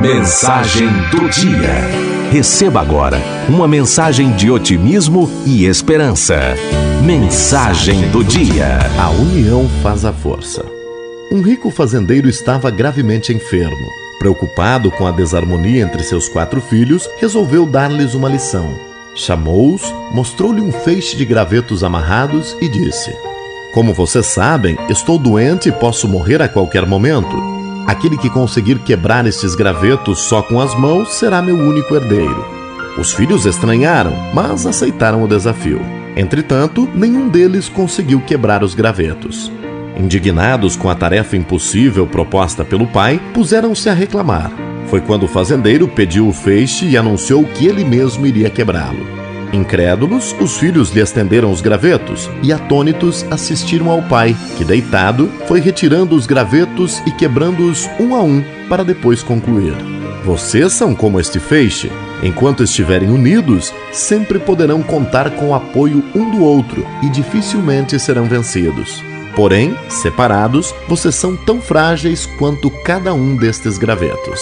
Mensagem do dia. Receba agora uma mensagem de otimismo e esperança. Mensagem do dia. A união faz a força. Um rico fazendeiro estava gravemente enfermo. Preocupado com a desarmonia entre seus quatro filhos, resolveu dar-lhes uma lição. Chamou-os, mostrou-lhe um feixe de gravetos amarrados e disse: Como vocês sabem, estou doente e posso morrer a qualquer momento. Aquele que conseguir quebrar estes gravetos só com as mãos será meu único herdeiro. Os filhos estranharam, mas aceitaram o desafio. Entretanto, nenhum deles conseguiu quebrar os gravetos. Indignados com a tarefa impossível proposta pelo pai, puseram-se a reclamar. Foi quando o fazendeiro pediu o feixe e anunciou que ele mesmo iria quebrá-lo. Incrédulos, os filhos lhe estenderam os gravetos e, atônitos, assistiram ao pai, que, deitado, foi retirando os gravetos e quebrando-os um a um, para depois concluir: Vocês são como este feixe. Enquanto estiverem unidos, sempre poderão contar com o apoio um do outro e dificilmente serão vencidos. Porém, separados, vocês são tão frágeis quanto cada um destes gravetos.